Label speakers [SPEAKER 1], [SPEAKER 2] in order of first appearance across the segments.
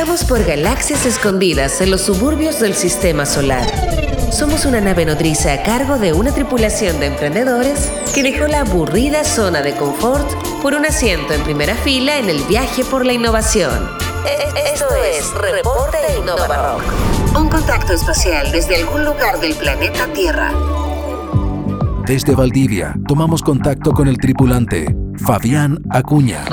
[SPEAKER 1] Navegamos por galaxias escondidas en los suburbios del sistema solar. Somos una nave nodriza a cargo de una tripulación de emprendedores que dejó la aburrida zona de confort por un asiento en primera fila en el viaje por la innovación. Esto es Reporte Innova Un contacto espacial desde algún lugar del planeta Tierra.
[SPEAKER 2] Desde Valdivia, tomamos contacto con el tripulante, Fabián Acuña.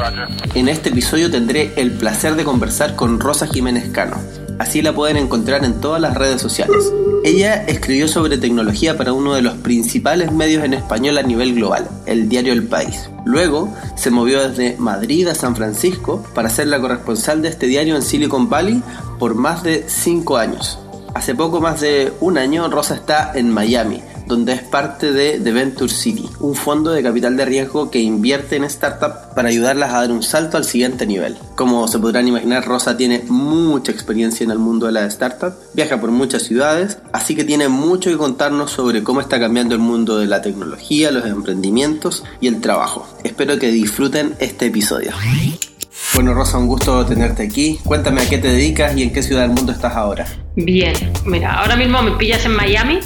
[SPEAKER 3] En este episodio tendré el placer de conversar con Rosa Jiménez Cano. Así la pueden encontrar en todas las redes sociales. Ella escribió sobre tecnología para uno de los principales medios en español a nivel global, el diario El País. Luego se movió desde Madrid a San Francisco para ser la corresponsal de este diario en Silicon Valley por más de 5 años. Hace poco más de un año Rosa está en Miami, donde es parte de The Venture City, un fondo de capital de riesgo que invierte en startups para ayudarlas a dar un salto al siguiente nivel. Como se podrán imaginar, Rosa tiene mucha experiencia en el mundo de las startups, viaja por muchas ciudades, así que tiene mucho que contarnos sobre cómo está cambiando el mundo de la tecnología, los emprendimientos y el trabajo. Espero que disfruten este episodio. Bueno, Rosa, un gusto tenerte aquí. Cuéntame a qué te dedicas y en qué ciudad del mundo estás ahora.
[SPEAKER 4] Bien, mira, ahora mismo me pillas en Miami,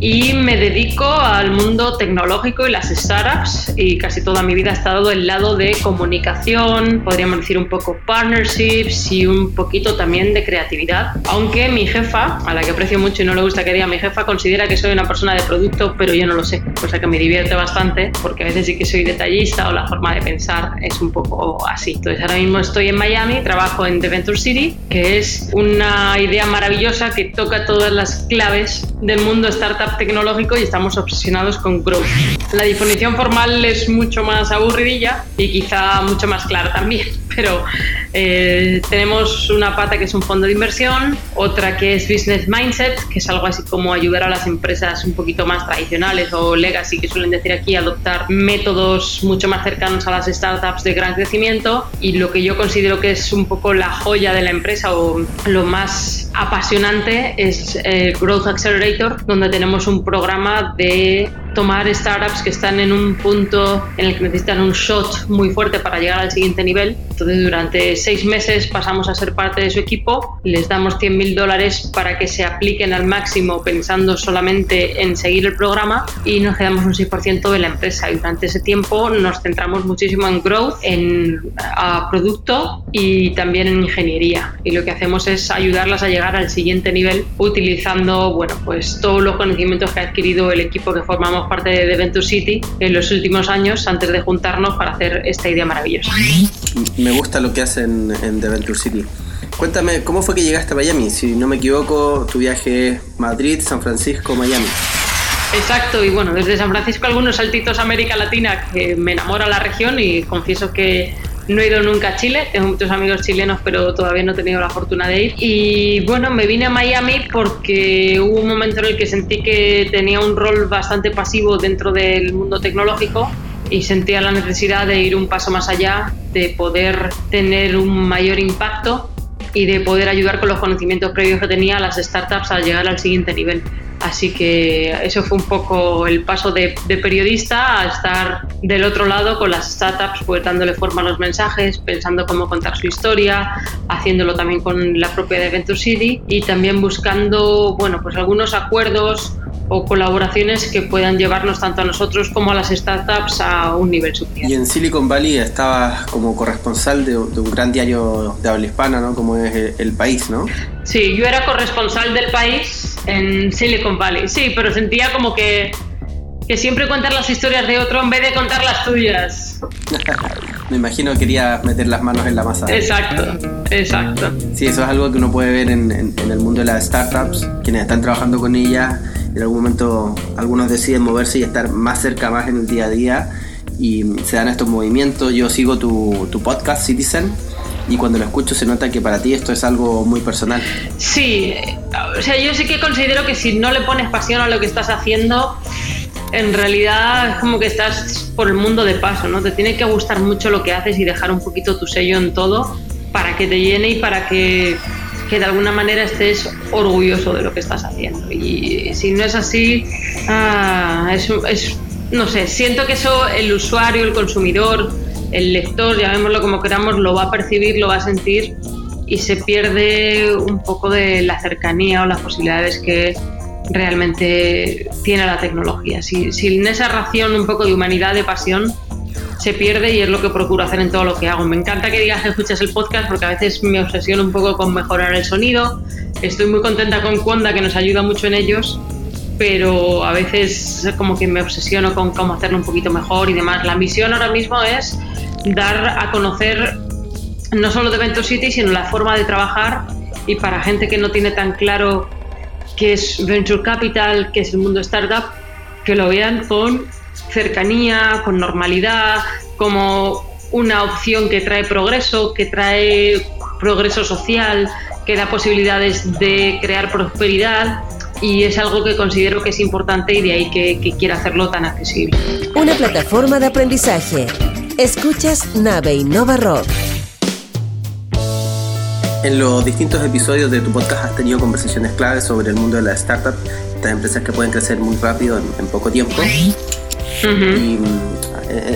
[SPEAKER 4] y me dedico al mundo tecnológico y las startups y casi toda mi vida he estado del lado de comunicación, podríamos decir un poco partnerships y un poquito también de creatividad. Aunque mi jefa, a la que aprecio mucho y no le gusta que diga mi jefa, considera que soy una persona de producto, pero yo no lo sé, cosa que me divierte bastante porque a veces sí que soy detallista o la forma de pensar es un poco así. Entonces ahora mismo estoy en Miami, trabajo en The Venture City, que es una idea maravillosa que toca todas las claves del mundo startup tecnológico y estamos obsesionados con growth. La definición formal es mucho más aburridilla y quizá mucho más clara también, pero eh, tenemos una pata que es un fondo de inversión, otra que es business mindset, que es algo así como ayudar a las empresas un poquito más tradicionales o legacy, que suelen decir aquí, adoptar métodos mucho más cercanos a las startups de gran crecimiento y lo que yo considero que es un poco la joya de la empresa o lo más apasionante es el Growth Accelerator, donde tenemos un programa de tomar startups que están en un punto en el que necesitan un shot muy fuerte para llegar al siguiente nivel. Entonces, durante seis meses pasamos a ser parte de su equipo, les damos 100 mil dólares para que se apliquen al máximo pensando solamente en seguir el programa y nos quedamos un 6% de la empresa. Y durante ese tiempo nos centramos muchísimo en growth, en a producto y también en ingeniería. Y lo que hacemos es ayudarlas a llegar al siguiente nivel utilizando, bueno, pues todos los conocimientos que ha adquirido el equipo que formamos parte de Venture City en los últimos años antes de juntarnos para hacer esta idea maravillosa.
[SPEAKER 3] Me gusta lo que hacen en The Venture City. Cuéntame, ¿cómo fue que llegaste a Miami? Si no me equivoco, tu viaje es Madrid, San Francisco, Miami.
[SPEAKER 4] Exacto, y bueno, desde San Francisco algunos saltitos a América Latina que me enamora la región y confieso que no he ido nunca a Chile, tengo muchos amigos chilenos, pero todavía no he tenido la fortuna de ir. Y bueno, me vine a Miami porque hubo un momento en el que sentí que tenía un rol bastante pasivo dentro del mundo tecnológico y sentía la necesidad de ir un paso más allá, de poder tener un mayor impacto y de poder ayudar con los conocimientos previos que tenía a las startups a llegar al siguiente nivel. Así que eso fue un poco el paso de, periodista a estar del otro lado con las startups, pues dándole forma a los mensajes, pensando cómo contar su historia, haciéndolo también con la propia de Venture City y también buscando, bueno, pues algunos acuerdos o colaboraciones que puedan llevarnos tanto a nosotros como a las startups a un nivel superior.
[SPEAKER 3] Y en Silicon Valley estabas como corresponsal de, un gran diario de habla hispana, ¿no? Como es El País, ¿no?
[SPEAKER 4] Sí, yo era corresponsal del País en Silicon Valley. Sí, pero sentía como que, que siempre cuentas las historias de otro en vez de contar las tuyas.
[SPEAKER 3] Me imagino que quería meter las manos en la masa.
[SPEAKER 4] Exacto, exacto.
[SPEAKER 3] Sí, eso es algo que uno puede ver en, en, el mundo de las startups, quienes están trabajando con ellas. En algún momento algunos deciden moverse y estar más cerca, más en el día a día y se dan estos movimientos. Yo sigo tu, tu podcast, Citizen, y cuando lo escucho se nota que para ti esto es algo muy personal.
[SPEAKER 4] Sí, o sea, yo sí que considero que si no le pones pasión a lo que estás haciendo, en realidad es como que estás por el mundo de paso, ¿no? Te tiene que gustar mucho lo que haces y dejar un poquito tu sello en todo para que te llene y para que, que de alguna manera estés orgulloso de lo que estás haciendo. Y si no es así, ah, es, no sé, siento que eso el usuario, el consumidor, el lector, llamémoslo como queramos, lo va a percibir, lo va a sentir y se pierde un poco de la cercanía o las posibilidades que realmente tiene la tecnología. Si, sin esa ración un poco de humanidad, de pasión, se pierde y es lo que procuro hacer en todo lo que hago. Me encanta que digas que escuchas el podcast porque a veces me obsesiono un poco con mejorar el sonido. Estoy muy contenta con Conda que nos ayuda mucho en ellos, pero a veces como que me obsesiono con cómo hacerlo un poquito mejor y demás. La misión ahora mismo es dar a conocer no solo de Venture City, sino la forma de trabajar y para gente que no tiene tan claro qué es Venture Capital, qué es el mundo startup, que lo vean con cercanía, con normalidad, como una opción que trae progreso, que trae progreso social, que da posibilidades de crear prosperidad y es algo que considero que es importante y de ahí que, que quiera hacerlo tan accesible.
[SPEAKER 1] Una plataforma de aprendizaje. Escuchas Nave Innova Rock.
[SPEAKER 3] En los distintos episodios de tu podcast has tenido conversaciones claves sobre el mundo de la startup, estas empresas que pueden crecer muy rápido en, poco tiempo. Y mm,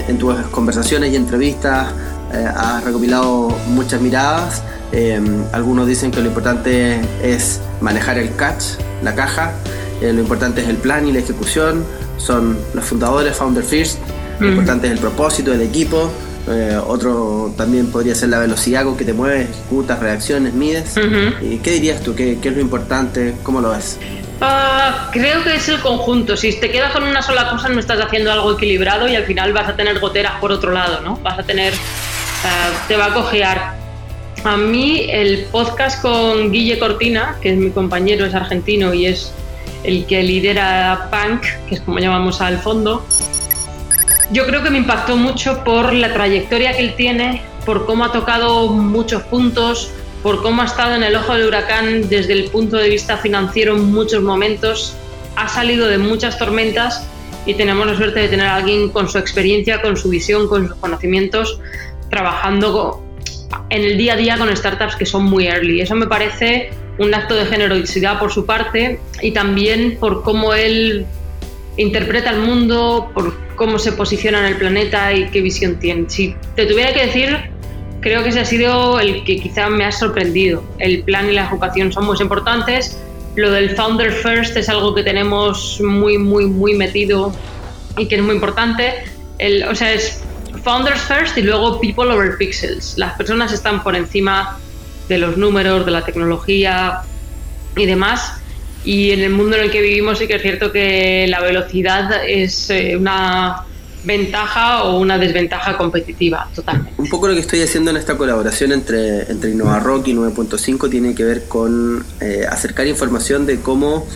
[SPEAKER 3] en, tus conversaciones y entrevistas eh, has recopilado muchas miradas. Em, algunos dicen que lo importante es manejar el catch, la caja. Eh, lo importante es el plan y la ejecución. Son los fundadores, founder first. Lo importante es el propósito del equipo. Eh, otro también podría ser la velocidad con que te mueves, ejecutas, reacciones, mides. ¿Y ¿Qué dirías tú? ¿Qué, ¿Qué, es lo importante? ¿Cómo lo ves?
[SPEAKER 4] Ah, creo que es el conjunto. Si te quedas con una sola cosa, no estás haciendo algo equilibrado y al final vas a tener goteras por otro lado, ¿no? Vas a tener. Ah, te va a cojear. A mí, el podcast con Guille Cortina, que es mi compañero, es argentino y es el que lidera Punk, que es como llamamos al fondo, yo creo que me impactó mucho por la trayectoria que él tiene, por cómo ha tocado muchos puntos, por cómo ha estado en el ojo del huracán desde el punto de vista financiero en muchos momentos, ha salido de muchas tormentas y tenemos la suerte de tener a alguien con su experiencia, con su visión, con sus conocimientos, trabajando en el día a día con startups que son muy early. Eso me parece un acto de generosidad por su parte y también por cómo él interpreta el mundo, por cómo se posiciona en el planeta y qué visión tiene. Si te tuviera que decir, creo que ese ha sido el que quizá me ha sorprendido. El plan y la educación son muy importantes. Lo del Founder First es algo que tenemos muy, muy, muy metido y que es muy importante. El, o sea, es Founders First y luego People over Pixels. Las personas están por encima de los números, de la tecnología y demás y en el mundo en el que vivimos sí que es cierto que la velocidad es eh, una ventaja o una desventaja competitiva, totalmente.
[SPEAKER 3] Un poco lo que estoy haciendo en esta colaboración entre, entre Innova Rock y 9.5 tiene que ver con eh, acercar información de cómo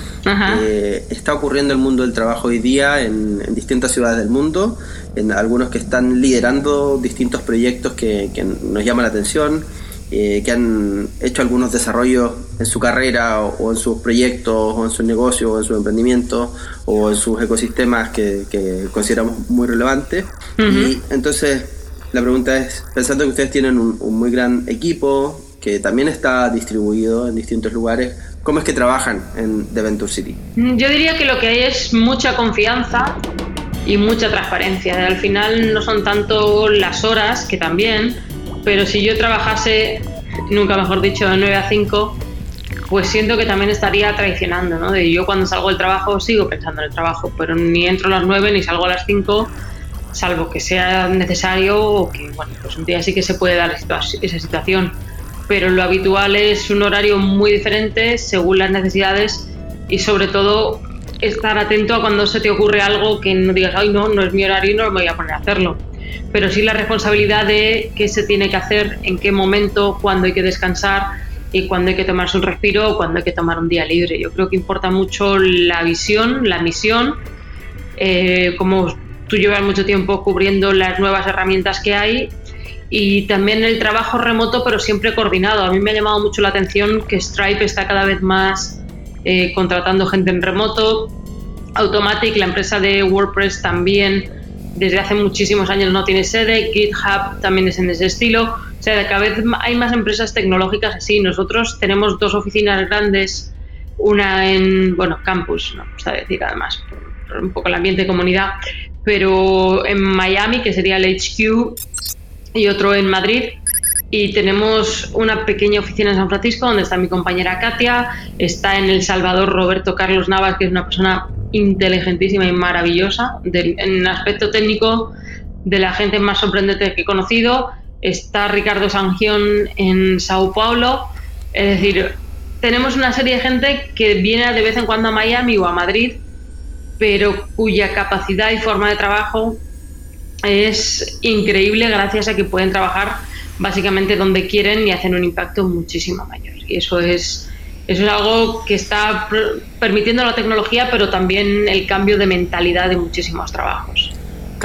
[SPEAKER 3] eh, está ocurriendo el mundo del trabajo hoy día en, distintas ciudades del mundo, en algunos que están liderando distintos proyectos que, que nos llaman la atención eh, que han hecho algunos desarrollos en su carrera o, en sus proyectos o en sus negocios o en sus emprendimientos o en sus ecosistemas que, consideramos muy relevantes. Y entonces la pregunta es, pensando que ustedes tienen un, muy gran equipo que también está distribuido en distintos lugares, ¿cómo es que trabajan en The Venture City?
[SPEAKER 4] Yo diría que lo que hay es mucha confianza y mucha transparencia. Al final no son tanto las horas, que también, pero si yo trabajase, nunca mejor dicho, de 9 a 5, pues siento que también estaría traicionando, ¿no? De yo cuando salgo del trabajo sigo pensando en el trabajo, pero ni entro a las 9 ni salgo a las 5, salvo que sea necesario o que, bueno, pues un día sí que se puede dar esa situación. Pero lo habitual es un horario muy diferente según las necesidades y sobre todo estar atento a cuando se te ocurre algo que no digas, ay, no, no es mi horario y no me voy a poner a hacerlo pero sí la responsabilidad de qué se tiene que hacer, en qué momento, cuándo hay que descansar y cuándo hay que tomarse un respiro o cuándo hay que tomar un día libre. Yo creo que importa mucho la visión, la misión, eh, como tú llevas mucho tiempo cubriendo las nuevas herramientas que hay y también el trabajo remoto, pero siempre coordinado. A mí me ha llamado mucho la atención que Stripe está cada vez más eh, contratando gente en remoto. Automatic, la empresa de WordPress, también desde hace muchísimos años no tiene sede, GitHub también es en ese estilo, sea, cada vez hay más empresas tecnológicas así. Nosotros tenemos dos oficinas grandes, una en, bueno, campus, no gusta decir además, por, un poco el ambiente de comunidad, pero en Miami, que sería el HQ, y otro en Madrid. y tenemos una pequeña oficina en San Francisco donde está mi compañera Katia, está en El Salvador Roberto Carlos Navas, que es una persona inteligentísima y maravillosa, en aspecto técnico de la gente más sorprendente que he conocido, está Ricardo Sangión en Sao Paulo, es decir, tenemos una serie de gente que viene de vez en cuando a Miami o a Madrid, pero cuya capacidad y forma de trabajo es increíble gracias a que pueden trabajar básicamente donde quieren y hacen un impacto muchísimo mayor. Y eso es, eso es algo que está permitiendo la tecnología, pero también el cambio de mentalidad de muchísimos trabajos.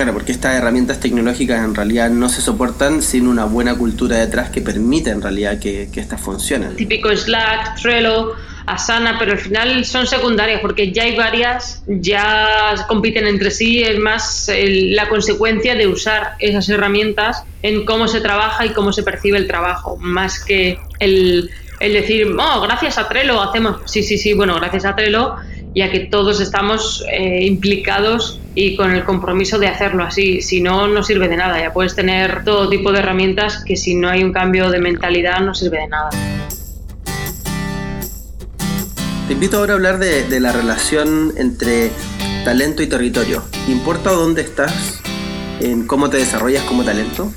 [SPEAKER 3] Claro, porque estas herramientas tecnológicas en realidad no se soportan sin una buena cultura detrás que permita en realidad que, que estas funcionen.
[SPEAKER 4] Típico Slack, Trello, Asana, pero al final son secundarias porque ya hay varias, ya compiten entre sí, es más la consecuencia de usar esas herramientas en cómo se trabaja y cómo se percibe el trabajo, más que el, el decir, oh, gracias a Trello hacemos, sí, sí, sí, bueno, gracias a Trello, ya que todos estamos eh, implicados y con el compromiso de hacerlo así. Si no, no sirve de nada. Ya puedes tener todo tipo de herramientas que si no hay un cambio de mentalidad no sirve de nada.
[SPEAKER 3] Te invito ahora a hablar de, la relación entre talento y territorio. ¿Importa dónde estás? ¿En cómo te desarrollas como talento?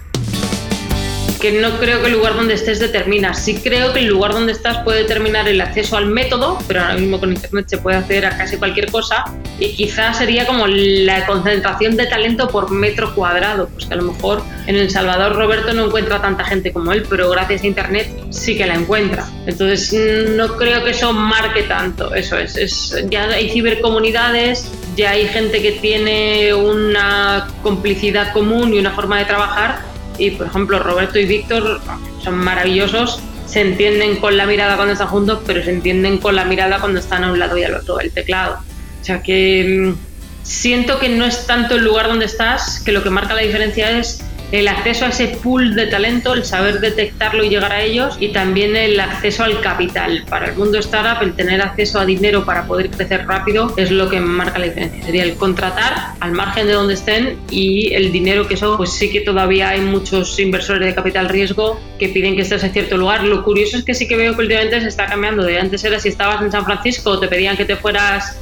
[SPEAKER 4] Que no creo que el lugar donde estés determina. Sí creo que el lugar donde estás puede determinar el acceso al método, pero ahora mismo con Internet se puede hacer a casi cualquier cosa y quizás sería como la concentración de talento por metro cuadrado, pues que a lo mejor en El Salvador Roberto no encuentra tanta gente como él, pero gracias a Internet sí que la encuentra. Entonces no creo que eso marque tanto, eso es, es ya hay cibercomunidades, ya hay gente que tiene una complicidad común y una forma de trabajar y por ejemplo Roberto y Víctor son maravillosos, se entienden con la mirada cuando están juntos, pero se entienden con la mirada cuando están a un lado y al otro del teclado. O sea que mm, siento que no es tanto el lugar donde estás, que lo que marca la diferencia es el acceso a ese pool de talento, el saber detectarlo y llegar a ellos y también el acceso al capital. Para el mundo startup, el tener acceso a dinero para poder crecer rápido es lo que marca la diferencia. Sería el contratar al margen de donde estén y el dinero que eso, pues sí que todavía hay muchos inversores de capital riesgo que piden que estés en cierto lugar. Lo curioso es que sí que veo que últimamente se está cambiando. De antes era si estabas en San Francisco, te pedían que te fueras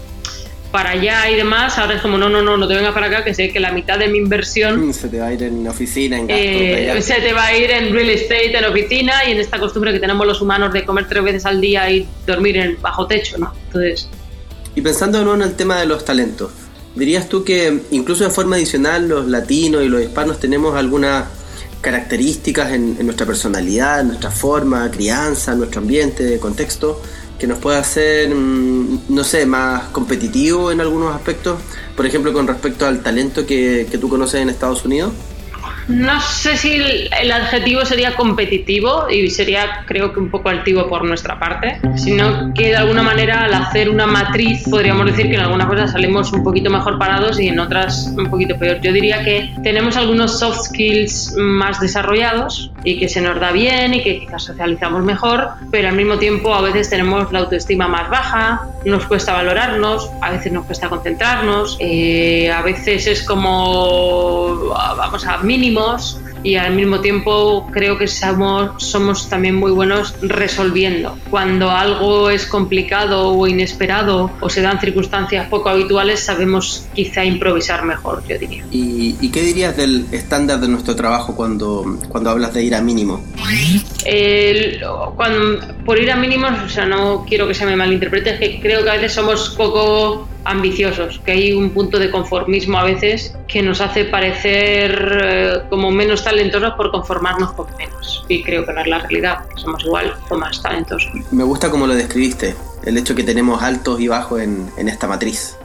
[SPEAKER 4] para allá y demás, ahora es como, no, no, no, no te vengas para acá, que sé que la mitad de mi inversión...
[SPEAKER 3] Mm, se te va a ir en oficina, en
[SPEAKER 4] gastos. se te va a ir en real estate, en oficina y en esta costumbre que tenemos los humanos de comer tres veces al día y dormir en bajo techo, ¿no? Entonces...
[SPEAKER 3] Y pensando de nuevo en el tema de los talentos, ¿dirías tú que incluso de forma adicional los latinos y los hispanos tenemos algunas características en, en nuestra personalidad, en nuestra forma, crianza, nuestro ambiente, contexto, que nos pueda hacer, mm, no sé, más competitivo en algunos aspectos, por ejemplo, con respecto al talento que, tú conoces en Estados Unidos?
[SPEAKER 4] No sé si el, adjetivo sería competitivo y sería creo que un poco altivo por nuestra parte, sino que de alguna manera al hacer una matriz podríamos decir que en algunas cosas salimos un poquito mejor parados y en otras un poquito peor. Yo diría que tenemos algunos soft skills más desarrollados y que se nos da bien y que quizás socializamos mejor, pero al mismo tiempo a veces tenemos la autoestima más baja, nos cuesta valorarnos, a veces nos cuesta concentrarnos, eh, a veces es como vamos a mínimo y al mismo tiempo creo que somos, somos también muy buenos resolviendo. Cuando algo es complicado o inesperado o se dan circunstancias poco habituales, sabemos quizá improvisar mejor, yo diría.
[SPEAKER 3] ¿Y, qué dirías del estándar de nuestro trabajo cuando, cuando hablas de ir a mínimo?
[SPEAKER 4] cuando, por ir a mínimos, o sea, no quiero que se me malinterprete, es que creo que a veces somos poco ambiciosos, que hay un punto de conformismo a veces que nos hace parecer eh, como menos talentosos por conformarnos con menos. Y creo que no es la realidad, somos igual o más talentosos.
[SPEAKER 3] Me gusta como lo describiste, el hecho que tenemos altos y bajos en, en esta matriz.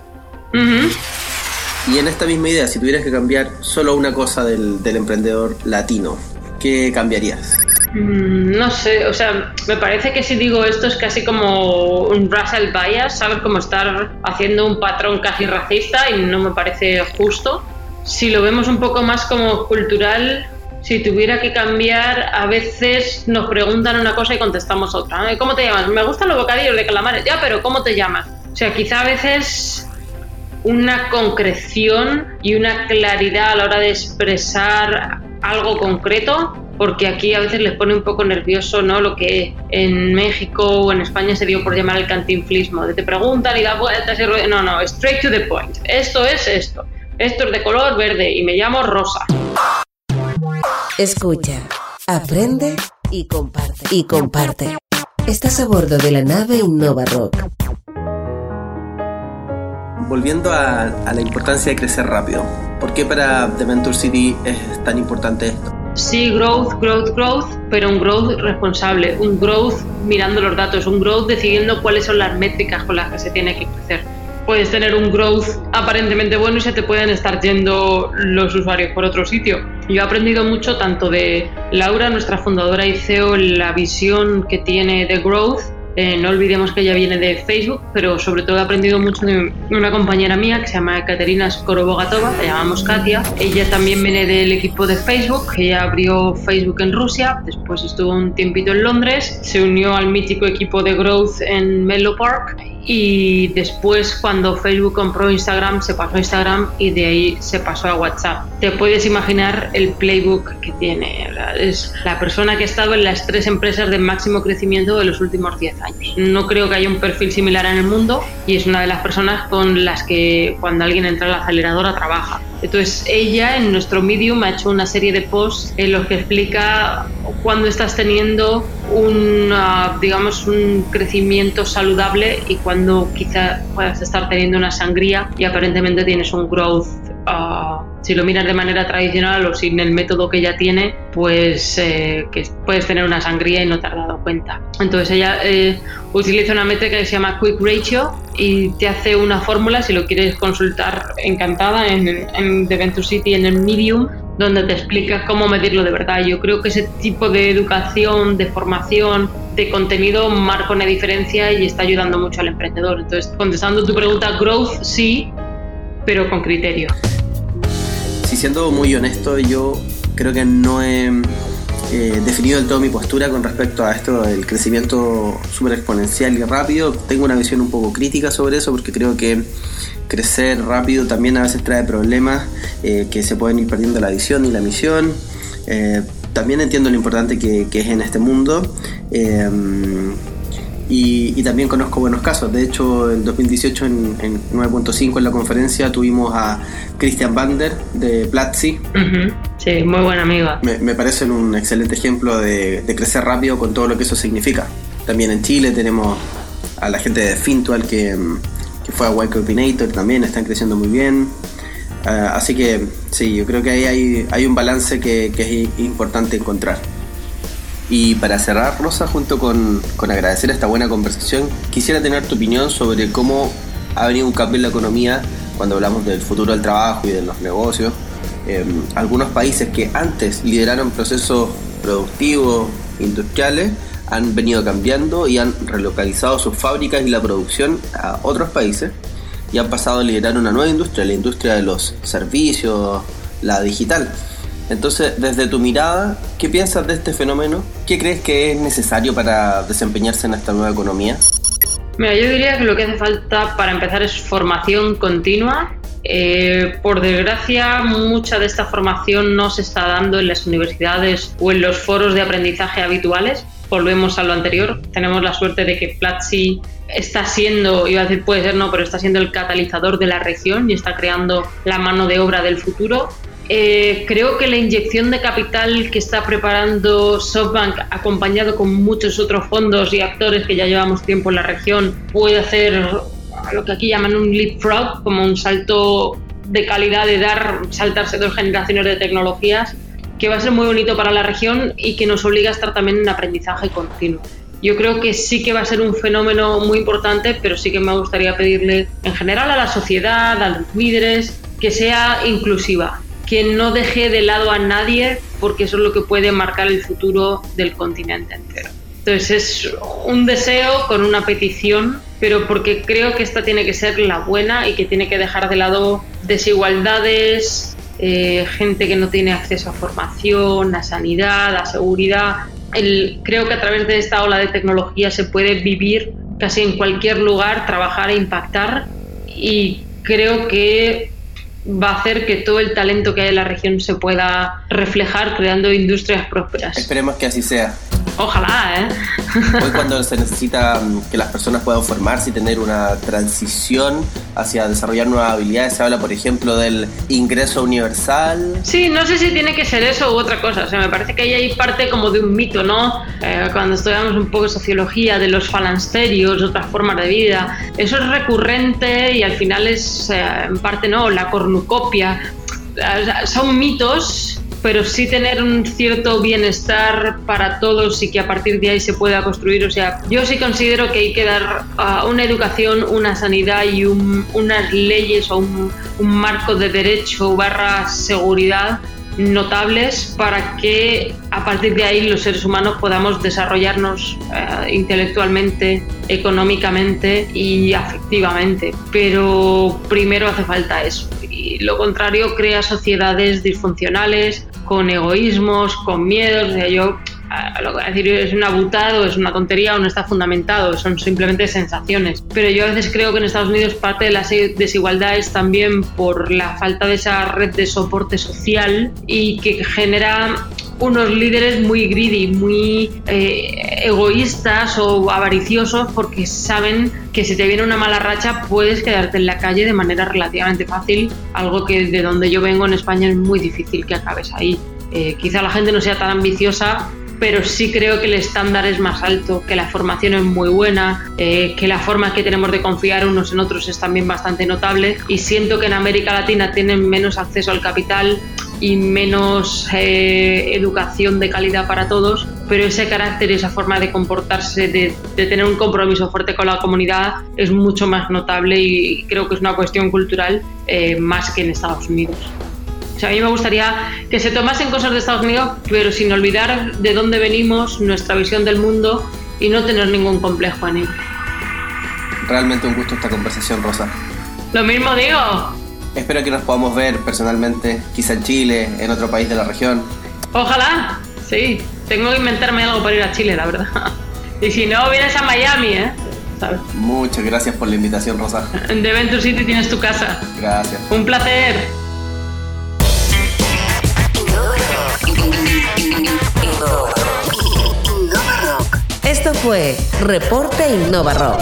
[SPEAKER 3] Y en esta misma idea, si tuvieras que cambiar solo una cosa del, del emprendedor latino, ¿qué cambiarías?
[SPEAKER 4] Mm, no sé, o sea, me parece que si digo esto es casi como un Russell bias, ¿sabes? Como estar haciendo un patrón casi racista y no me parece justo. Si lo vemos un poco más como cultural, si tuviera que cambiar, a veces nos preguntan una cosa y contestamos otra. ¿Cómo te llamas? Me gustan los bocadillos de calamares. Ya, pero ¿cómo te llamas? O sea, quizá a veces una concreción y una claridad a la hora de expresar algo concreto porque aquí a veces les pone un poco nervioso ¿no? lo que en México o en España se dio por llamar el cantinflismo, de te preguntan y da vueltas y no, no, straight to the point, esto es esto, esto es de color verde y me llamo Rosa.
[SPEAKER 1] Escucha, aprende y comparte. Y comparte. Estás a bordo de la nave Innova Rock.
[SPEAKER 3] Volviendo a, a la importancia de crecer rápido, ¿por qué para The Venture City es tan importante esto?
[SPEAKER 4] Sí, growth, growth, growth, pero un growth responsable, un growth mirando los datos, un growth decidiendo cuáles son las métricas con las que se tiene que crecer. Puedes tener un growth aparentemente bueno y se te pueden estar yendo los usuarios por otro sitio. Yo he aprendido mucho tanto de Laura, nuestra fundadora y CEO, la visión que tiene de growth eh, no olvidemos que ella viene de Facebook, pero sobre todo he aprendido mucho de una compañera mía que se llama Katerina Skorobogatova, la llamamos Katia. Ella también viene del equipo de Facebook, ella abrió Facebook en Rusia, después estuvo un tiempito en Londres, se unió al mítico equipo de Growth en Menlo Park y después cuando Facebook compró Instagram se pasó a Instagram y de ahí se pasó a WhatsApp. Te puedes imaginar el playbook que tiene. Es la persona que ha estado en las tres empresas de máximo crecimiento de los últimos 10 años. No creo que haya un perfil similar en el mundo y es una de las personas con las que cuando alguien entra a la aceleradora trabaja. Entonces ella en nuestro Medium ha hecho una serie de posts en los que explica cuando estás teniendo un, digamos, un crecimiento saludable y cuando quizá puedas estar teniendo una sangría y aparentemente tienes un growth uh, si lo miras de manera tradicional o sin el método que ella tiene, pues eh, que puedes tener una sangría y no te has dado cuenta. Entonces ella eh, utiliza una métrica que se llama Quick Ratio y te hace una fórmula, si lo quieres consultar, encantada, en, en The Venture City, en el Medium, donde te explica cómo medirlo de verdad. Yo creo que ese tipo de educación, de formación, de contenido marca una diferencia y está ayudando mucho al emprendedor. Entonces, contestando tu pregunta, growth sí, pero con criterio.
[SPEAKER 3] Si siendo muy honesto, yo creo que no he eh, definido del todo mi postura con respecto a esto del crecimiento súper exponencial y rápido. Tengo una visión un poco crítica sobre eso porque creo que crecer rápido también a veces trae problemas eh, que se pueden ir perdiendo la visión y la misión. Eh, también entiendo lo importante que, es en este mundo. Y, también conozco buenos casos. De hecho, en 2018, en, 9.5 en la conferencia, tuvimos a Christian Bander de Platzi.
[SPEAKER 4] Sí, muy buen amigo.
[SPEAKER 3] Me, me parecen un excelente ejemplo de, crecer rápido con todo lo que eso significa. También en Chile tenemos a la gente de Fintual que, que fue a Y Combinator, también están creciendo muy bien. Ah, así que sí, yo creo que ahí hay, un balance que, es importante encontrar. Y para cerrar, Rosa, junto con, con, agradecer esta buena conversación, quisiera tener tu opinión sobre cómo ha venido un cambio en la economía cuando hablamos del futuro del trabajo y de los negocios. Em, algunos países que antes lideraron procesos productivos, industriales, han venido cambiando y han relocalizado sus fábricas y la producción a otros países y han pasado a liderar una nueva industria, la industria de los servicios, la digital. Entonces, desde tu mirada, ¿qué piensas de este fenómeno? ¿Qué crees que es necesario para desempeñarse en esta nueva economía?
[SPEAKER 4] Mira, yo diría que lo que hace falta para empezar es formación continua. Eh, por desgracia, mucha de esta formación no se está dando en las universidades o en los foros de aprendizaje habituales. Volvemos a lo anterior. Tenemos la suerte de que Platzi está siendo, iba a decir puede ser no, pero está siendo el catalizador de la región y está creando la mano de obra del futuro. Eh, creo que la inyección de capital que está preparando SoftBank, acompañado con muchos otros fondos y actores que ya llevamos tiempo en la región, puede hacer lo que aquí llaman un leapfrog, como un salto de calidad de dar, saltarse dos generaciones de tecnologías, que va a ser muy bonito para la región y que nos obliga a estar también en aprendizaje continuo. Yo creo que sí que va a ser un fenómeno muy importante, pero sí que me gustaría pedirle en general a la sociedad, a los líderes, que sea inclusiva, que no deje de lado a nadie porque eso es lo que puede marcar el futuro del continente entero. Entonces es un deseo con una petición, pero porque creo que esta tiene que ser la buena y que tiene que dejar de lado desigualdades, eh, gente que no tiene acceso a formación, a sanidad, a seguridad. creo que a través de esta ola de tecnología se puede vivir casi en cualquier lugar, trabajar e impactar y creo que va a hacer que todo el talento que hay en la región se pueda reflejar creando industrias prósperas.
[SPEAKER 3] Esperemos que así sea.
[SPEAKER 4] Ojalá, ¿eh?
[SPEAKER 3] Hoy cuando se necesita mm, que las personas puedan formarse y tener una transición hacia desarrollar nuevas habilidades, se habla, por ejemplo, del ingreso universal.
[SPEAKER 4] Sí, no sé si tiene que ser eso u otra cosa. O sea, me parece que ahí hay parte como de un mito, ¿no? Eh, cuando estudiamos un poco sociología de los falansterios, otras formas de vida, eso es recurrente y al final es, eh, en parte, ¿no? La cornucopia. Son mitos pero sí tener un cierto bienestar para todos y que a partir de ahí se pueda construir. O sea, yo sí considero que hay que dar uh, una educación, una sanidad y un, unas leyes o un, marco de derecho barra seguridad notables para que a partir de ahí los seres humanos podamos desarrollarnos uh, intelectualmente, económicamente y afectivamente. Pero primero hace falta eso. Lo contrario crea sociedades disfuncionales, con egoísmos, con miedos. O sea, yo lo que voy a decir es un abutado, es una tontería o no está fundamentado, son simplemente sensaciones. Pero yo a veces creo que en Estados Unidos parte de la desigualdad es también por la falta de esa red de soporte social y que genera unos líderes muy greedy, muy eh, egoístas o avariciosos porque saben que si te viene una mala racha puedes quedarte en la calle de manera relativamente fácil, algo que de donde yo vengo en España es muy difícil que acabes ahí. Eh, quizá la gente no sea tan ambiciosa, pero sí creo que el estándar es más alto, que la formación es muy buena, eh, que la forma que tenemos de confiar unos en otros es también bastante notable y siento que en América Latina tienen menos acceso al capital y menos eh, educación de calidad para todos, pero ese carácter, esa forma de comportarse, de, de, tener un compromiso fuerte con la comunidad es mucho más notable y creo que es una cuestión cultural eh, más que en Estados Unidos. O sea, a mí me gustaría que se tomasen cosas de Estados Unidos, pero sin olvidar de dónde venimos, nuestra visión del mundo y no tener ningún complejo en ello.
[SPEAKER 3] Realmente un gusto esta conversación, Rosa.
[SPEAKER 4] Lo mismo digo.
[SPEAKER 3] Espero que nos podamos ver personalmente, quizá en Chile, en otro país de la región.
[SPEAKER 4] Ojalá, sí. Tengo que inventarme algo para ir a Chile, la verdad. Y si no, vienes a Miami, ¿eh?
[SPEAKER 3] ¿Sabes? Muchas gracias por la invitación, Rosa.
[SPEAKER 4] En The Venture City tienes tu casa.
[SPEAKER 3] Gracias.
[SPEAKER 4] Un placer.
[SPEAKER 1] Esto fue Reporte Innova Rock,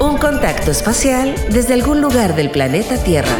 [SPEAKER 1] un contacto espacial desde algún lugar del planeta Tierra.